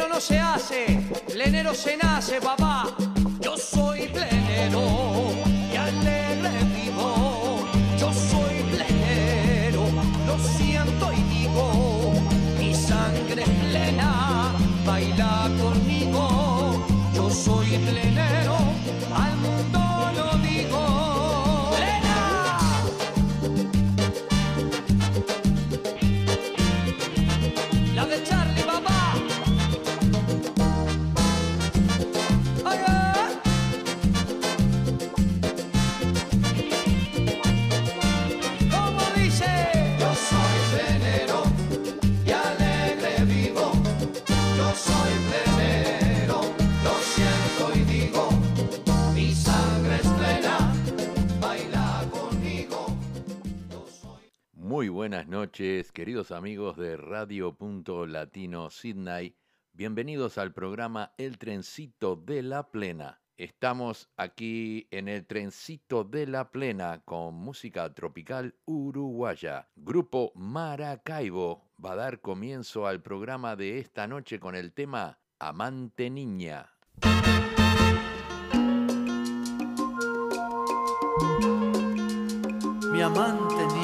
Plenero no se hace, plenero se nace, papá. Yo soy plenero y alegre buenas noches, queridos amigos de Radio Punto Latino Sydney. Bienvenidos al programa El Trencito de la Plena. Estamos aquí en el Trencito de la Plena con música tropical uruguaya. Grupo Maracaibo va a dar comienzo al programa de esta noche con el tema Amante Niña. mi amante niña.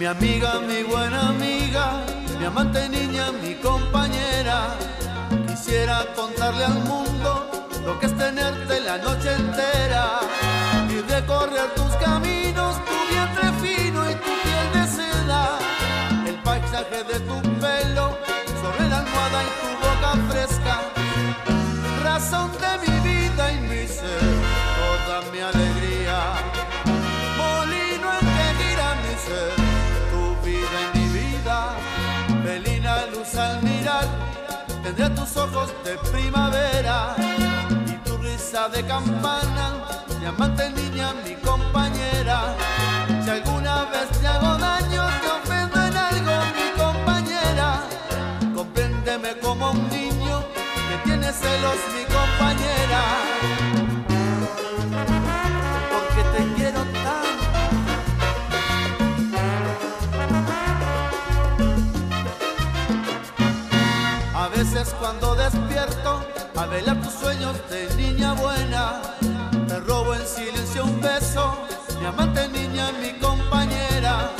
Mi amiga, mi buena amiga, mi amante niña, mi compañera. Quisiera contarle al mundo lo que es tenerte la noche entera. Y recorrer tus caminos, tu vientre fino y tu piel de seda, el paisaje de tu pelo sobre la almohada y tu boca fresca, razón de mi vida y mi ser, tendré tus ojos de primavera y tu risa de campana, mi amante niña, mi compañera. Si alguna vez te hago daño, te ofendo en algo, mi compañera, compréndeme como un niño que tiene celos, mi compañera. Sueños de niña buena, te robo en silencio un beso, mi amante niña, mi compañera.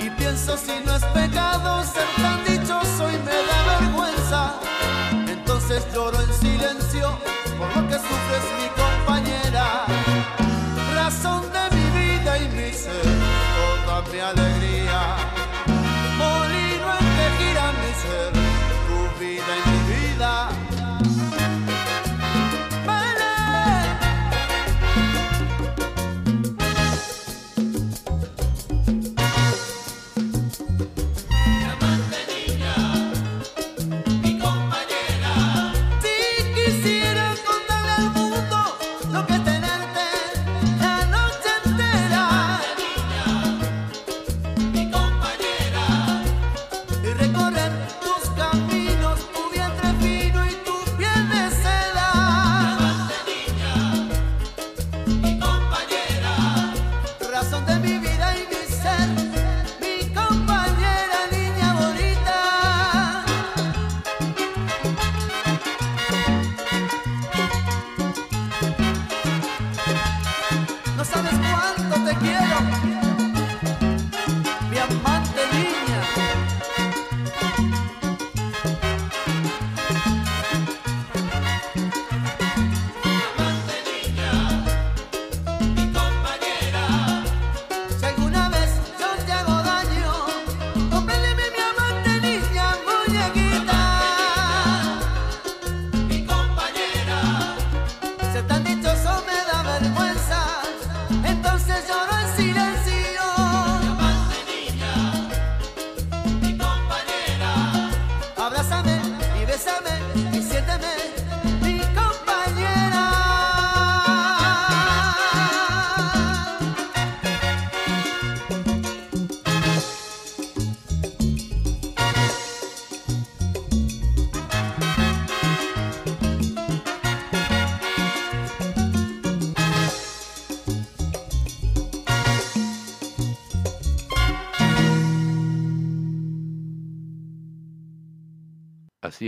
Y pienso si no es pecado ser tan dichoso y me da vergüenza. Entonces lloro en silencio por lo que sufres mi compañera.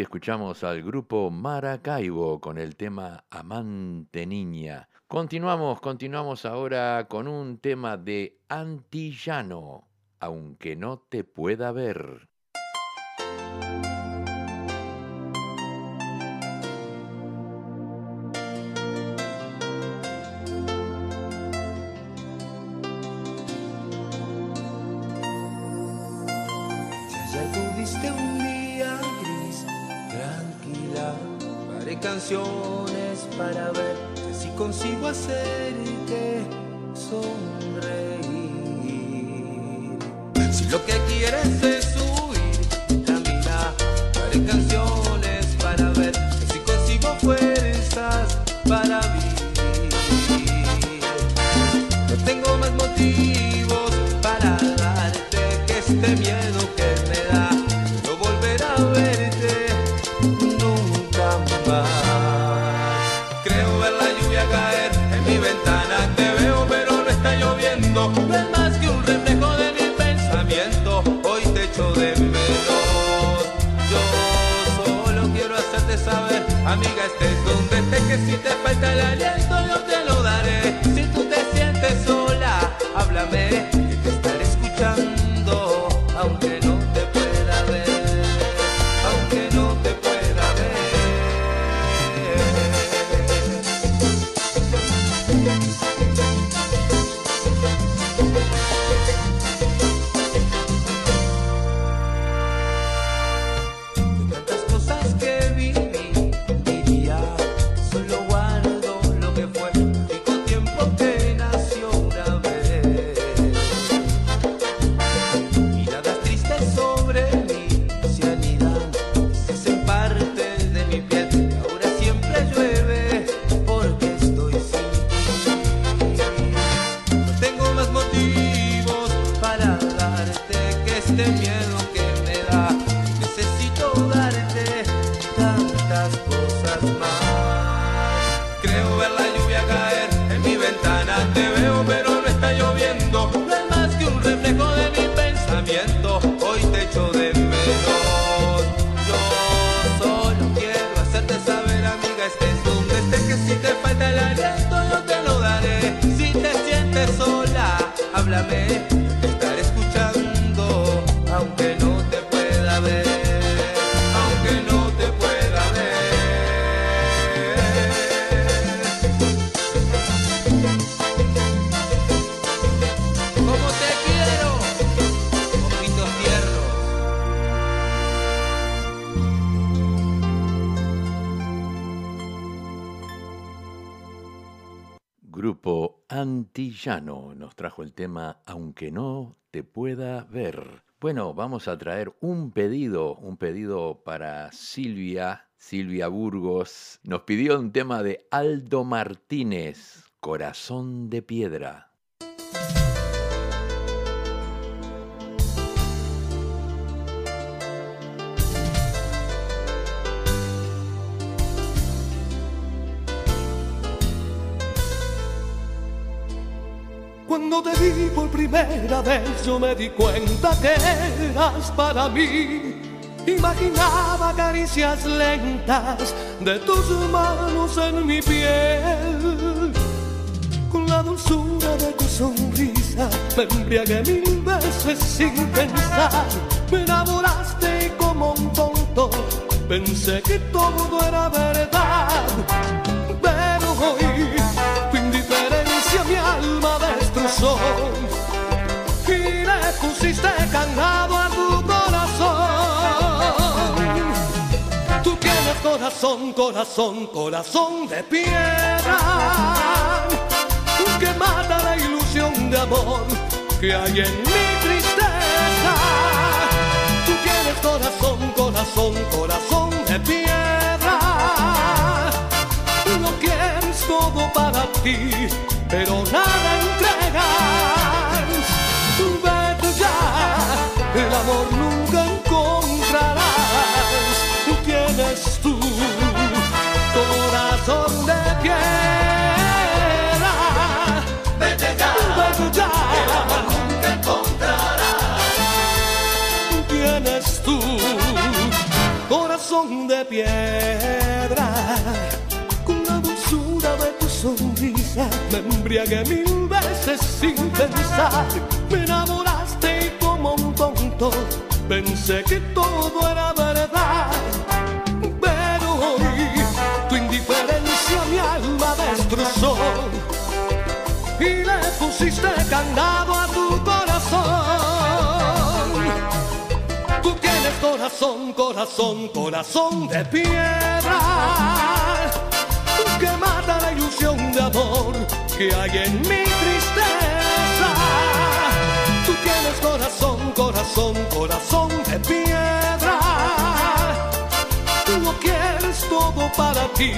Escuchamos al grupo Maracaibo con el tema Amante Niña. Continuamos, continuamos ahora con un tema de Antillano, aunque no te pueda ver. Trajo el tema Aunque no te pueda ver. Bueno, vamos a traer un pedido, un pedido para Silvia, Silvia Burgos. Nos pidió un tema de Aldo Martínez, Corazón de Piedra. Cuando te vi por primera vez yo me di cuenta que eras para mí. Imaginaba caricias lentas de tus manos en mi piel. Con la dulzura de tu sonrisa me embriagué mil veces sin pensar. Me enamoraste como un tonto pensé que todo era verdad. Pero hoy tu indiferencia mi alma destrozó y le pusiste candado a tu corazón. Tú tienes corazón, corazón, corazón de piedra que mata la ilusión de amor que hay en mi tristeza. Tú tienes corazón, corazón, corazón de piedra. Lo quieres todo para ti, pero nada entregas. Amor nunca encontrarás. Tú tienes tú corazón de piedra. Vete ya, vete ya, el amor nunca encontrarás. Tienes tú corazón de piedra. Con la dulzura de tu sonrisa me embriagué mil veces sin pensar. Me enamoraste como un tonto pensé que todo era verdad. Pero hoy tu indiferencia mi alma destrozó y le pusiste candado a tu corazón. Tú tienes corazón, corazón, corazón de piedra que mata la ilusión de amor que hay en mi tristeza. Tienes corazón, corazón, corazón de piedra. Tú lo quieres todo para ti,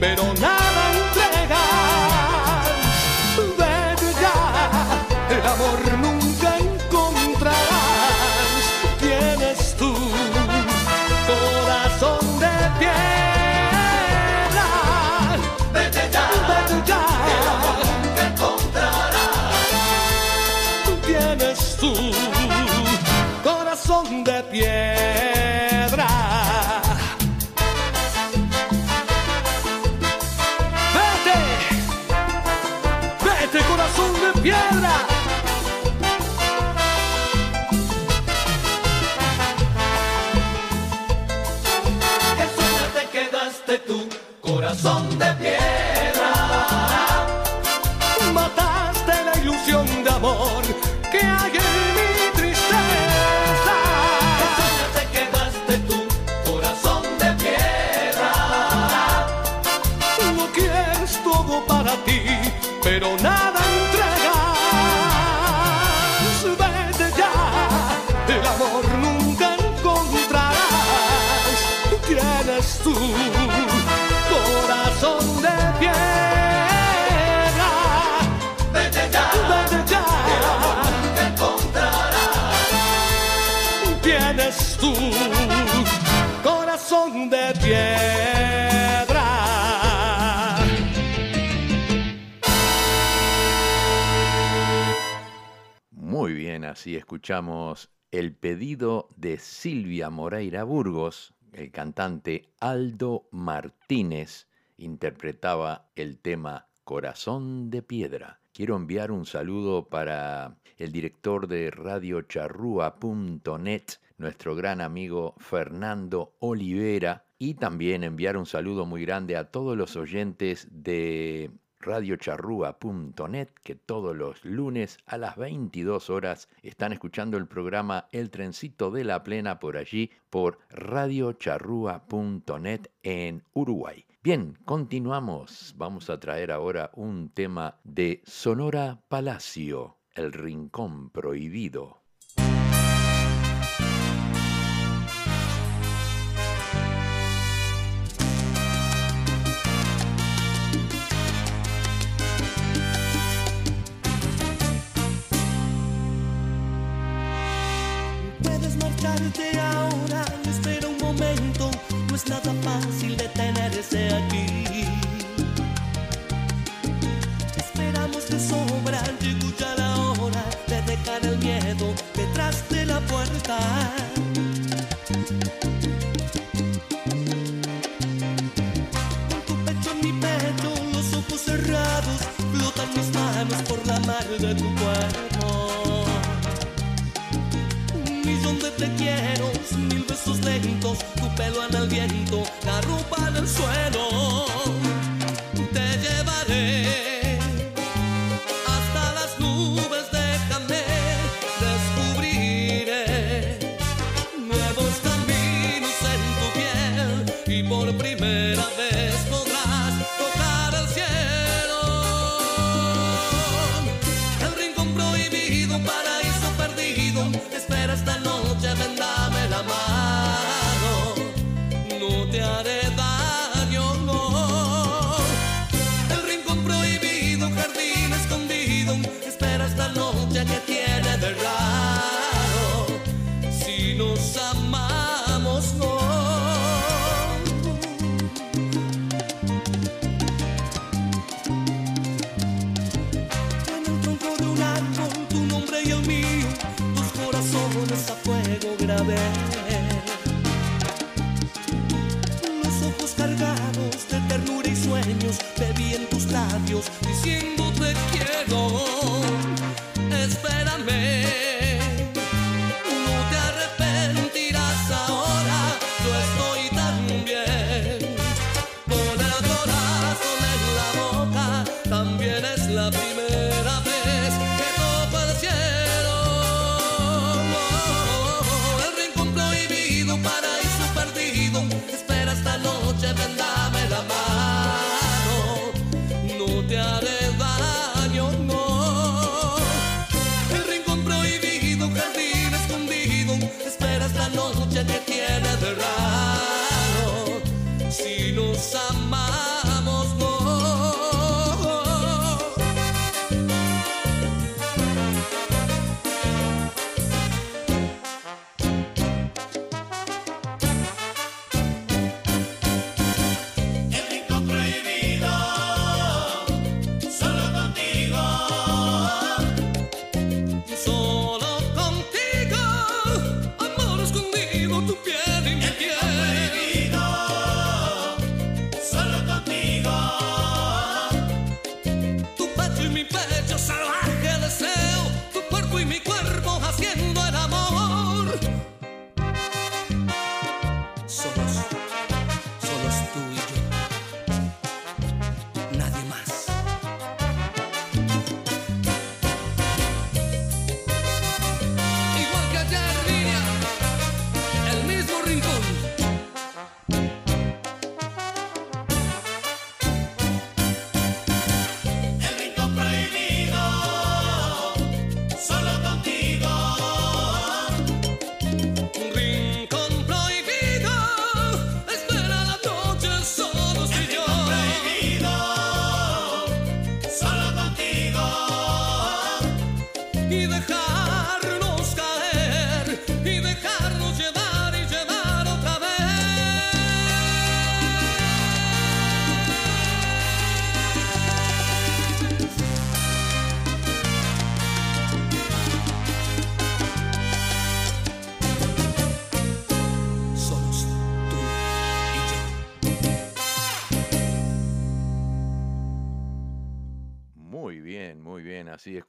pero nada entregas. Vete ya, el amor nunca corazón de Así escuchamos el pedido de Silvia Moreira Burgos, el cantante Aldo Martínez interpretaba el tema Corazón de Piedra. Quiero enviar un saludo para el director de radiocharrúa.net, nuestro gran amigo Fernando Olivera, y también enviar un saludo muy grande a todos los oyentes de radiocharrúa.net que todos los lunes a las 22 horas están escuchando el programa El Trencito de la Plena por allí por radiocharrúa.net en Uruguay. Bien, continuamos. Vamos a traer ahora un tema de Sonora Palacio, El Rincón Prohibido. Ahora, espera un momento, no es nada fácil detenerse aquí. Esperamos de sobra, llegó ya la hora de dejar el miedo detrás de la puerta. Tu pelo en el viento, la ropa en el suelo.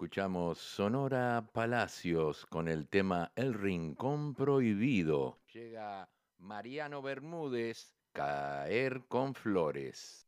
escuchamos Sonora Palacios con el tema El Rincón Prohibido. Llega Mariano Bermúdez, Caer con Flores.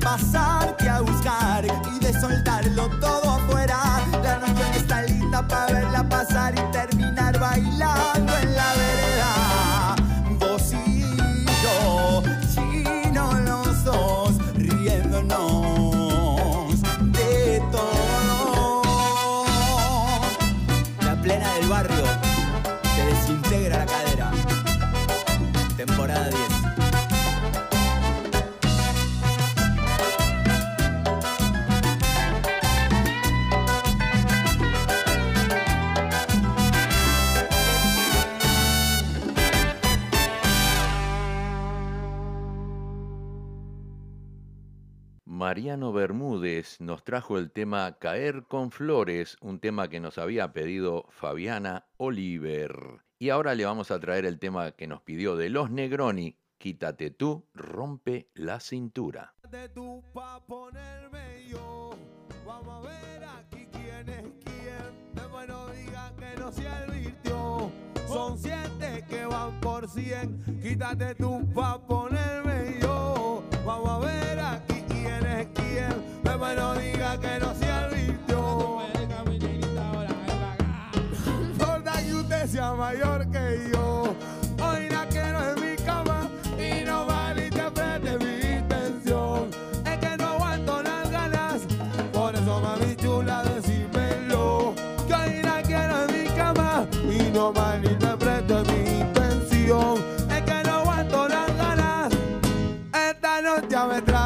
passar. Mariano Bermúdez nos trajo el tema Caer con Flores, un tema que nos había pedido Fabiana Oliver. Y ahora le vamos a traer el tema que nos pidió de Los Negroni, Quítate tú, rompe la cintura. de tú pa' ponerme yo. Vamos a ver aquí quién es quién. Después no diga que no se advirtió. Son siete que van por cien. Quítate tú pa' ponerme yo. Vamos a ver aquí quién es quién. Después no diga que no se advirtió. Sorda que usted sea mayor que yo. Hoy la quiero en mi cama y no malinterprete mi intención. Es que no aguanto las ganas, por eso mami chula decímelo. Que hoy la quiero en mi cama y no malinterprete mi intención. Es que no aguanto las ganas, esta noche me travesura.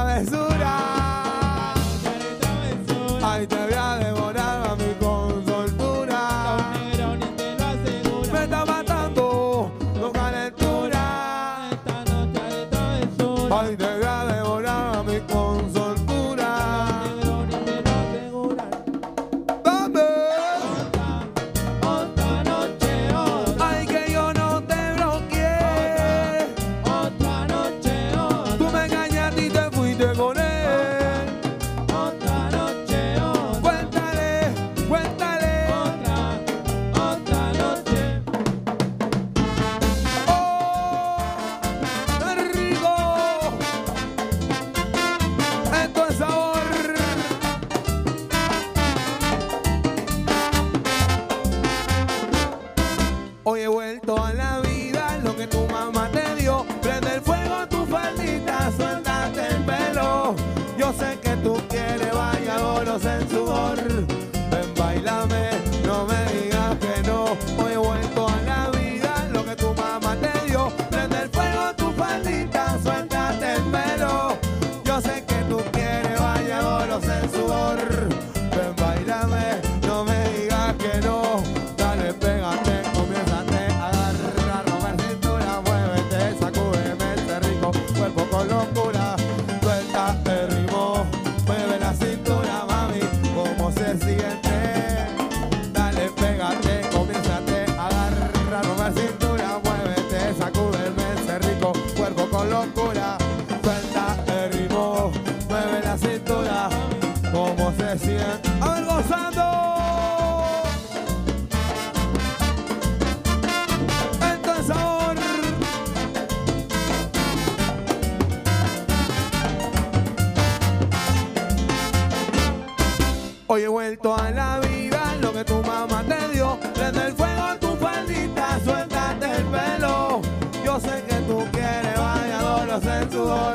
Hoy he vuelto a la vida, lo que tu mamá te dio. Prende el fuego tu faldita, suéltate el pelo. Yo sé que tú quieres bañadores en sudor.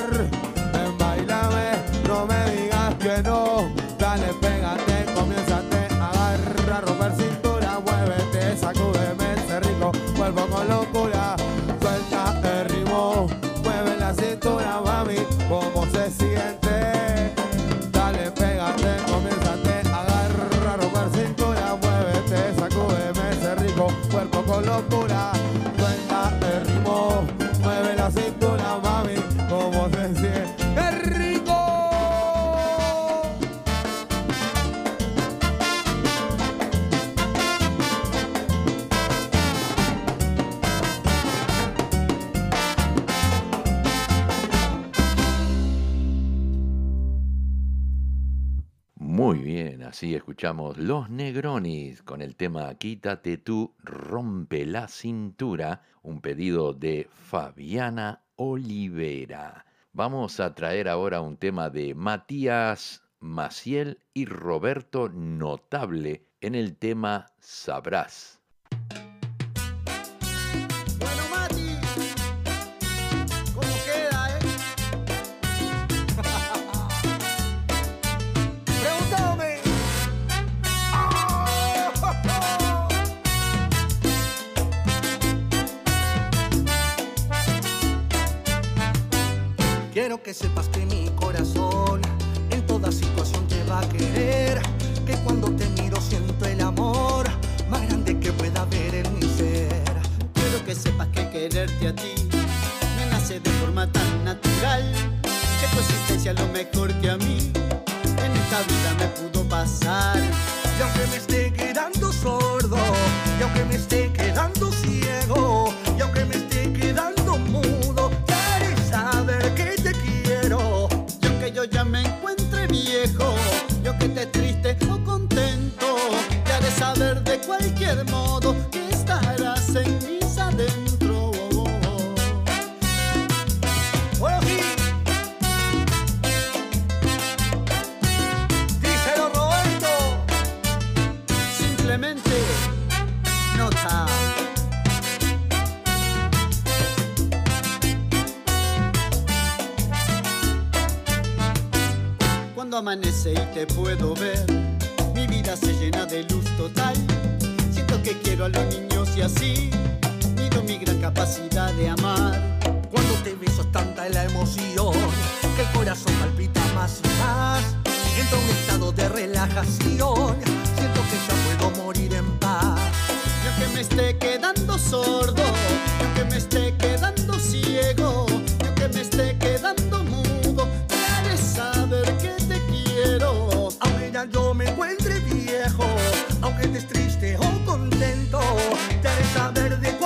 Así escuchamos Los Negronis con el tema Quítate tú, rompe la cintura, un pedido de Fabiana Olivera. Vamos a traer ahora un tema de Matías Maciel y Roberto Notable en el tema Sabrás. Quiero que sepas que mi corazón en toda situación te va a querer. Que cuando te miro siento el amor más grande que pueda haber en mi ser. Quiero que sepas que quererte a ti me nace de forma tan natural. Que tu existencia es lo mejor que a mí en esta vida me pudo pasar. Y aunque me esté quedando sordo, y aunque me esté quedando ciego, y aunque cualquier modo que estarás en mis adentro. Díselo Roberto. Simplemente nota. Cuando amanece y te puedo ver, mi vida se llena de luz total. Que quiero a los niños y así mido mi gran capacidad de amar. Cuando te beso es tanta la emoción que el corazón palpita más y más. Entro en un estado de relajación. Siento que ya puedo morir en paz. Y aunque me esté quedando sordo, y aunque me esté quedando ciego, y aunque me esté quedando mudo, haré saber que te quiero. Aunque ya yo me encuentre viejo, aunque estés triste o contento, te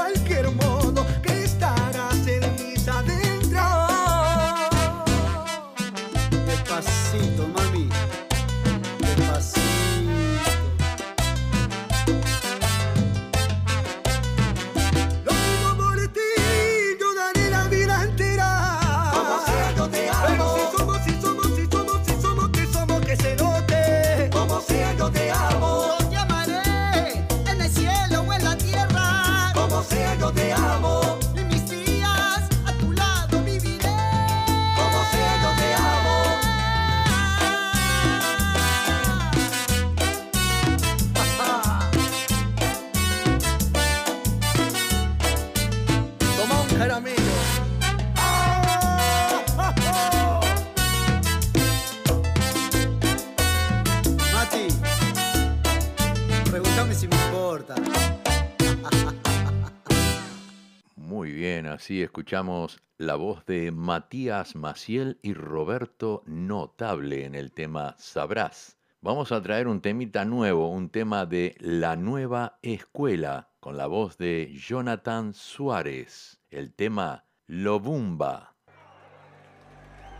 escuchamos la voz de Matías Maciel y Roberto Notable en el tema Sabrás. Vamos a traer un temita nuevo, un tema de La Nueva Escuela, con la voz de Jonathan Suárez. El tema Lobumba.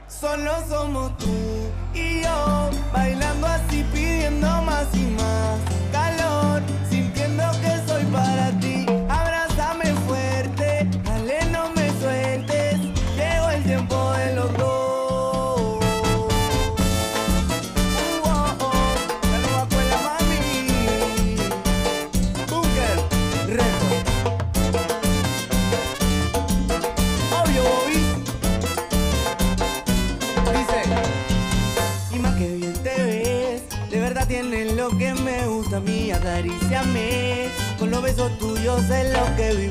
Solo somos tú y yo, bailando así, pidiendo más y más calor, besos tuyos es lo que vivir,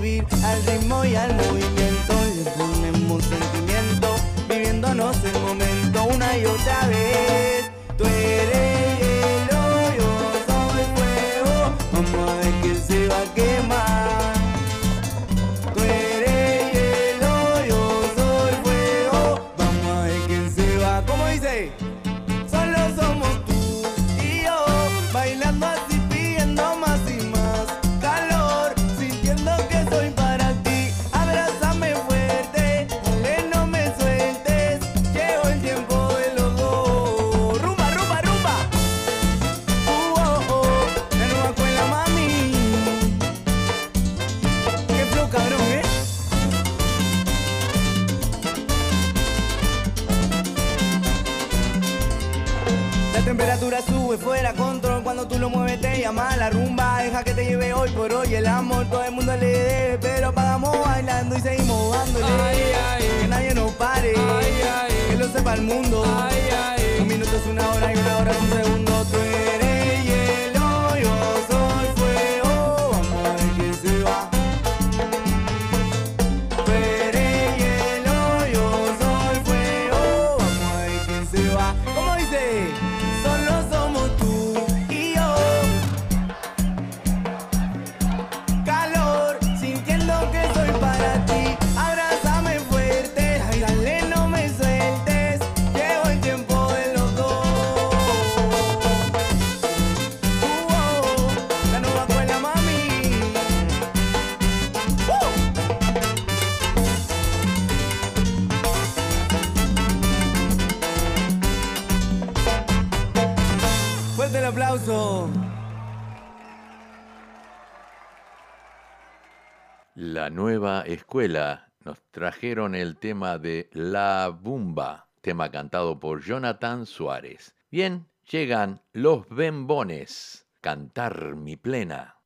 La nueva escuela nos trajeron el tema de La Bumba, tema cantado por Jonathan Suárez. Bien, llegan los Bembones, cantar mi plena.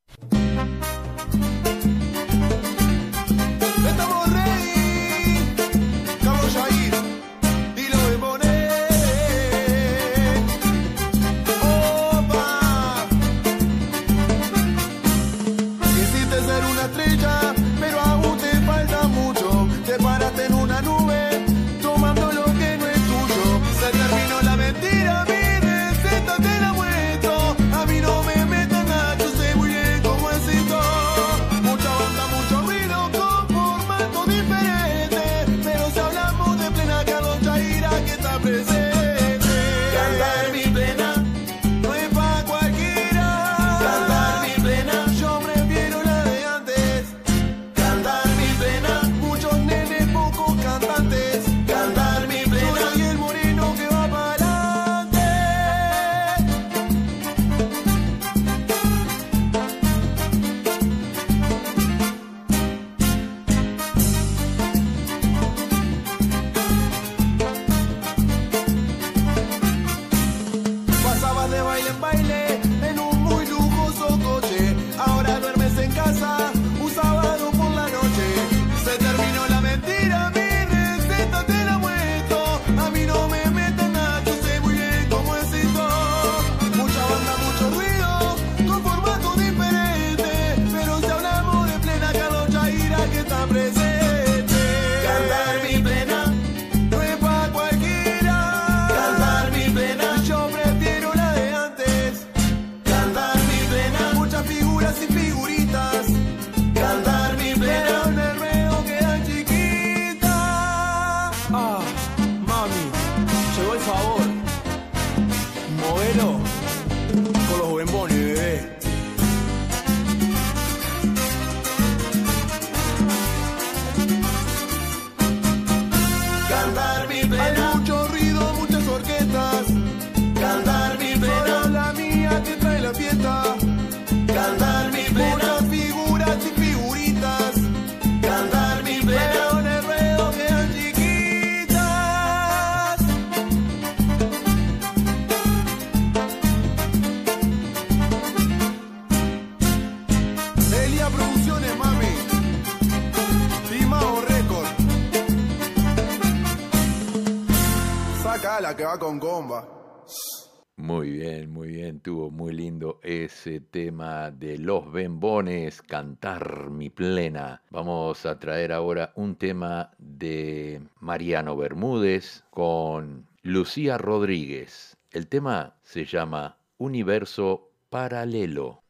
tema de los Bembones, Cantar mi plena. Vamos a traer ahora un tema de Mariano Bermúdez con Lucía Rodríguez. El tema se llama Universo Paralelo.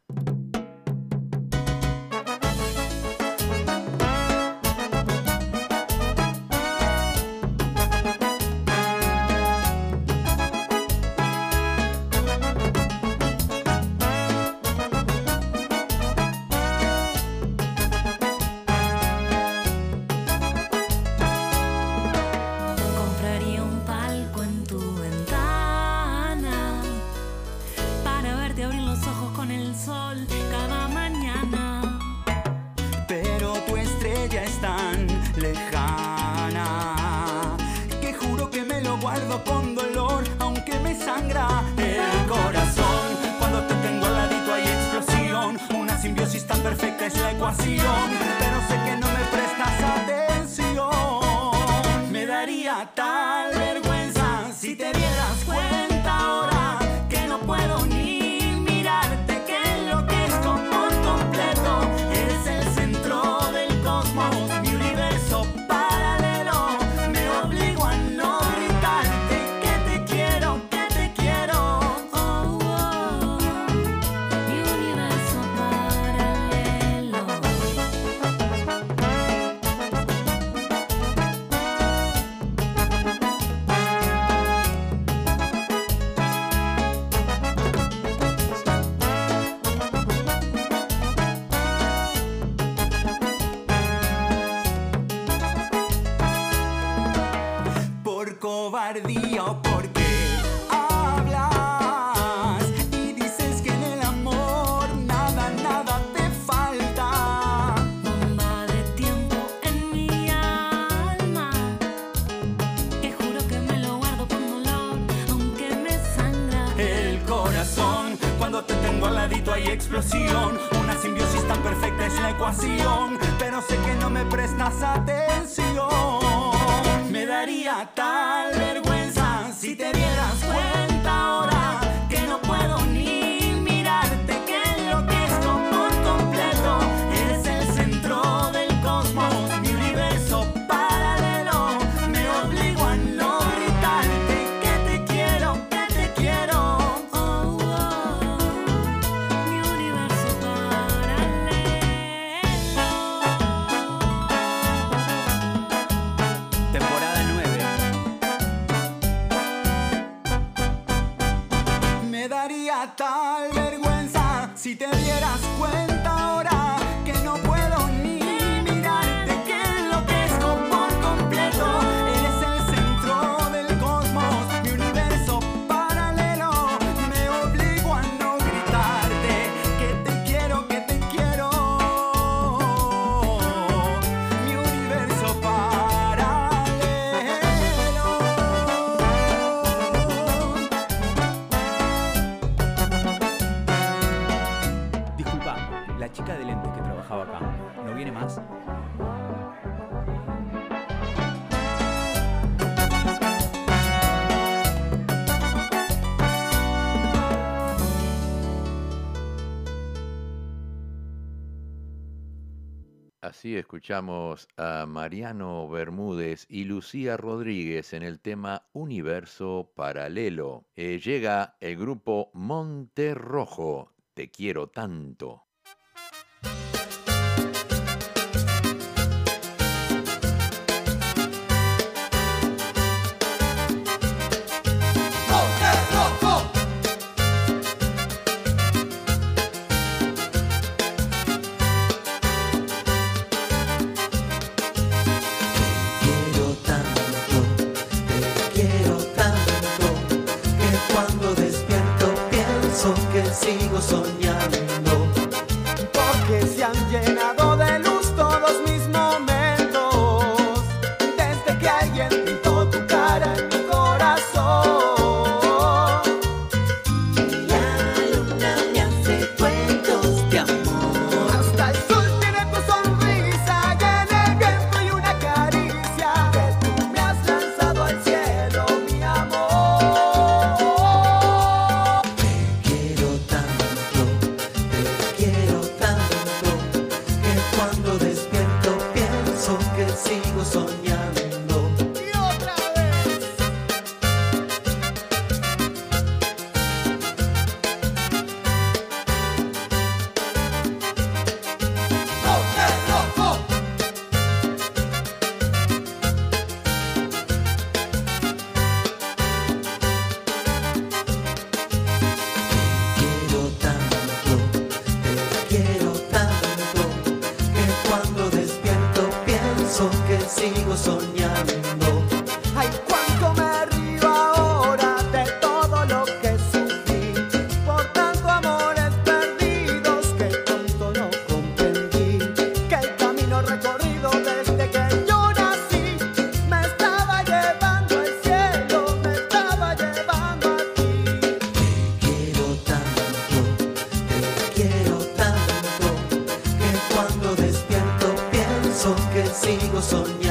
estaría tal Te dieras cuenta. así escuchamos a Mariano Bermúdez y Lucía Rodríguez en el tema Universo Paralelo. Eh, llega el grupo Monte Rojo, Te quiero tanto. was on.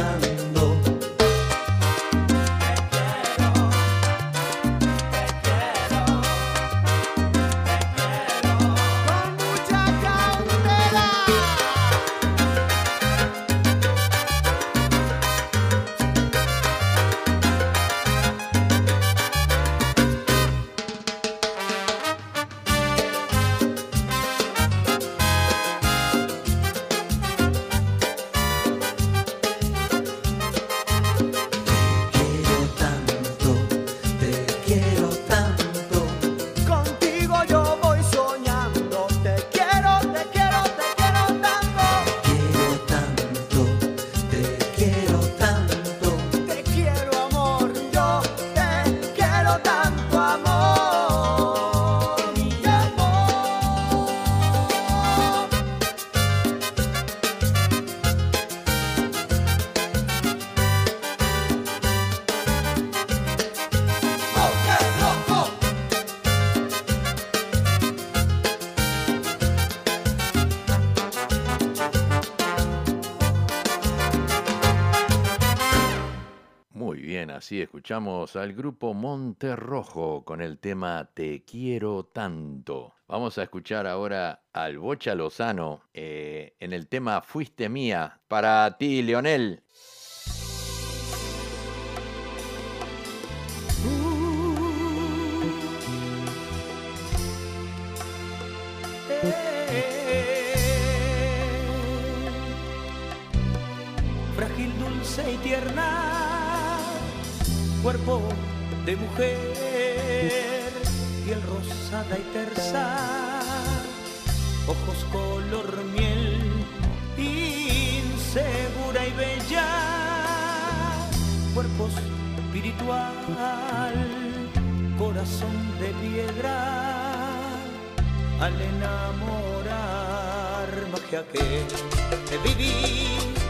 sí, escuchamos al grupo Monte Rojo con el tema Te quiero tanto. Vamos a escuchar ahora al Bocha Lozano eh, en el tema Fuiste mía. Para ti, Leonel. y tierna cuerpo de mujer, piel rosada y tersa, ojos color miel, insegura y bella, cuerpo espiritual, corazón de piedra, al enamorar magia que viví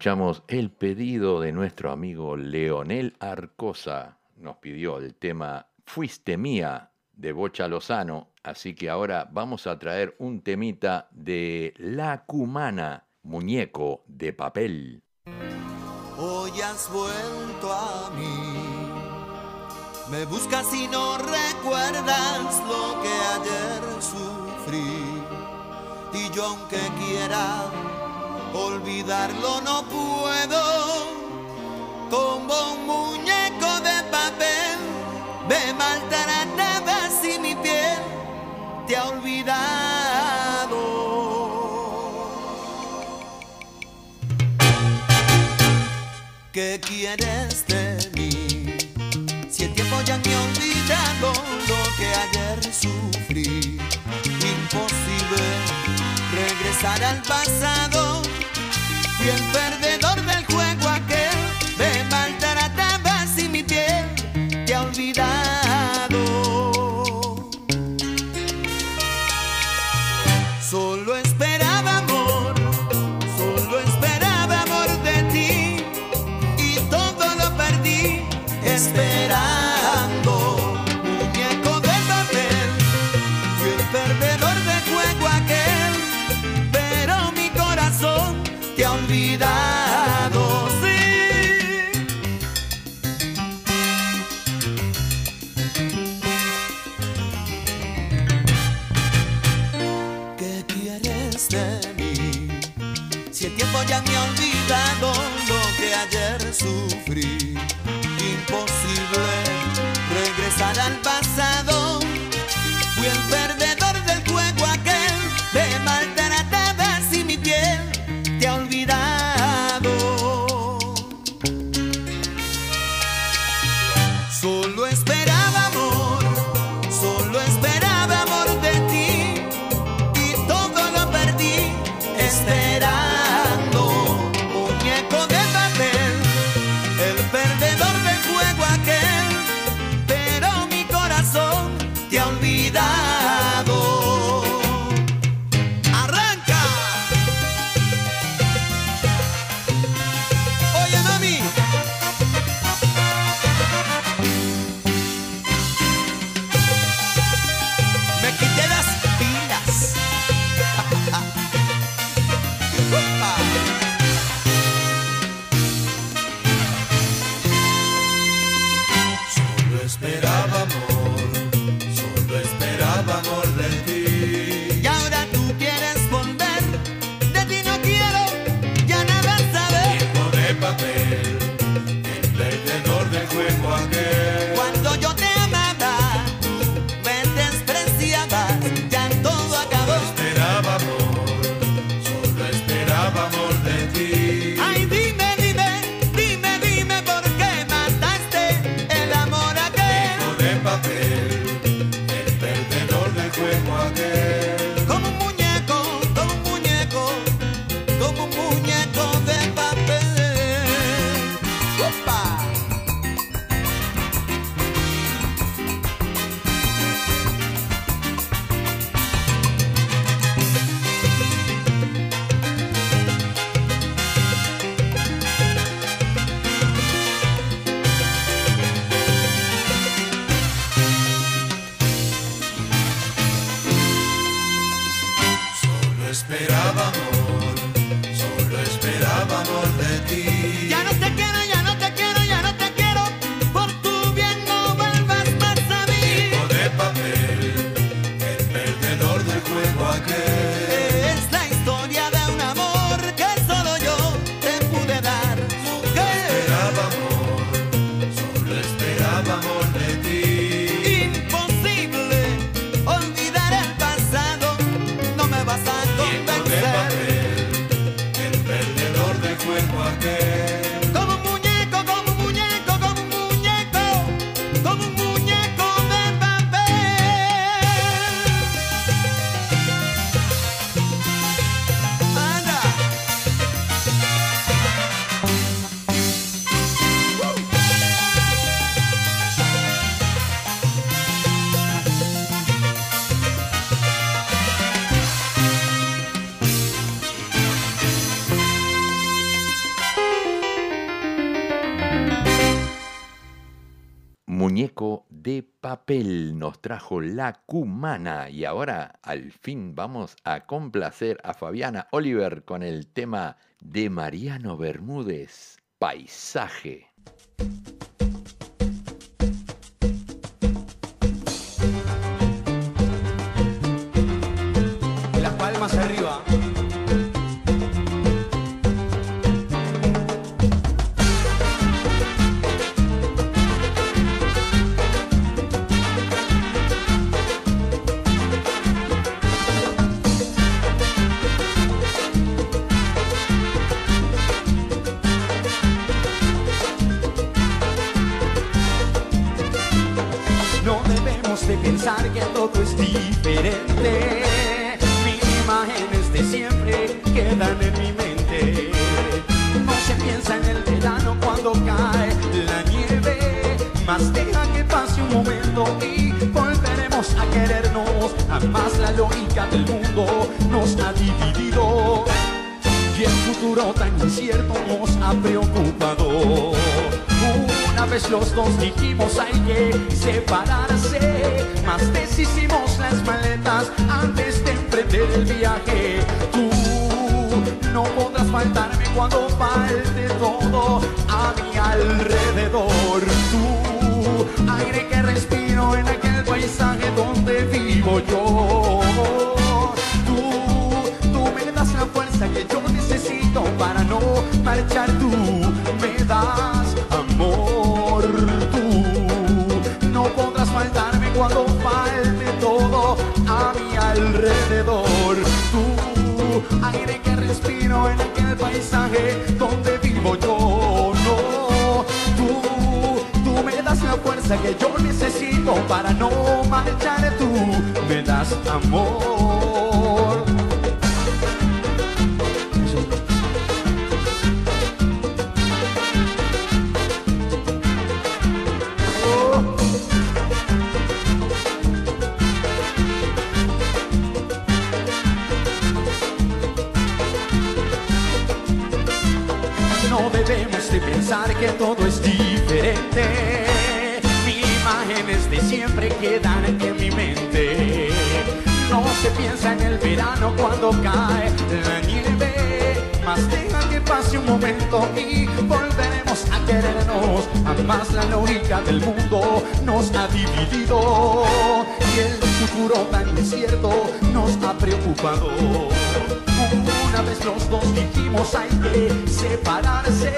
escuchamos el pedido de nuestro amigo Leonel Arcosa. Nos pidió el tema Fuiste Mía de Bocha Lozano. Así que ahora vamos a traer un temita de La Cumana, muñeco de papel. Hoy has vuelto a mí. Me buscas y no recuerdas lo que ayer sufrí. Y yo aunque quiera olvidarlo no puedo. Como un muñeco de papel, me faltará nada si mi piel te ha olvidado. ¿Qué quieres de mí? Si el tiempo ya me ha olvidado lo que ayer sufrí, imposible regresar al pasado bien perder nos trajo La Cumana y ahora al fin vamos a complacer a Fabiana Oliver con el tema de Mariano Bermúdez, Paisaje. Futuro tan incierto nos ha preocupado. Una vez los dos dijimos hay que separarse, más deshicimos las maletas antes de emprender el viaje. Tú no podrás faltarme cuando falte todo a mi alrededor. Tú, marchar. Tú me das amor. Tú no podrás faltarme cuando falte todo a mi alrededor. Tú, aire que respiro en aquel paisaje donde vivo yo. No, tú, tú me das la fuerza que yo necesito para no marchar. Tú me das amor. Que todo es diferente. Mis imágenes de siempre quedan en mi mente. No se piensa en el verano cuando cae la nieve. Más deja que pase un momento y volveremos a querernos. Jamás la lógica del mundo nos ha dividido. Y el futuro tan incierto nos ha preocupado. Una vez los dos dijimos hay que separarse,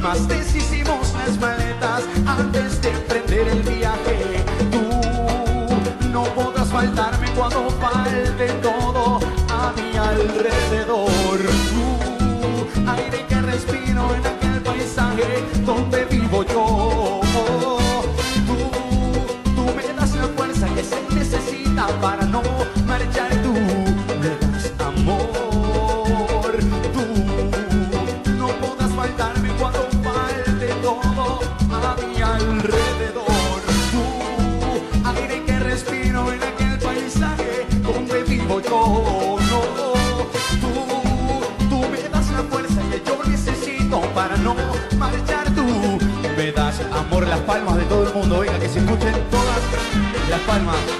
más deshicimos las maletas antes de emprender el viaje. Tú no podrás faltarme cuando falte todo a mi alrededor. Tú, aire que respiro en aquel paisaje donde vivo yo. Escuchen todas las palmas.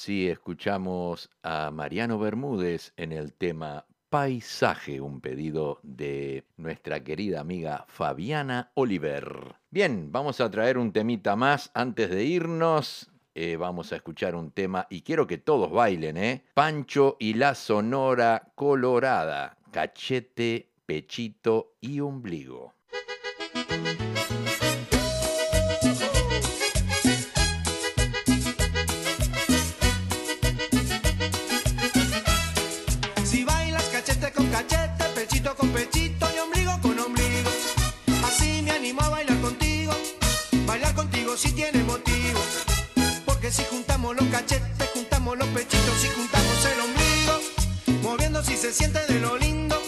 Así escuchamos a Mariano Bermúdez en el tema Paisaje, un pedido de nuestra querida amiga Fabiana Oliver. Bien, vamos a traer un temita más antes de irnos. Eh, vamos a escuchar un tema y quiero que todos bailen, ¿eh? Pancho y la Sonora Colorada, cachete, pechito y ombligo. Si tiene motivo. Porque si juntamos los cachetes, juntamos los pechitos, si juntamos el ombligo, moviendo si se siente de lo lindo,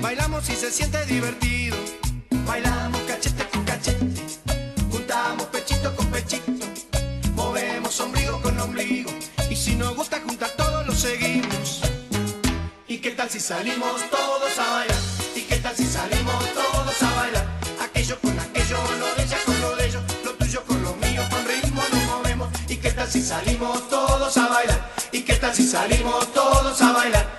bailamos si se siente divertido. Bailamos cachete con cachete, juntamos pechito con pechito, movemos ombligo con ombligo. Y si nos gusta juntar todos, lo seguimos. ¿Y qué tal si salimos todos a bailar? salimos todos a bailar.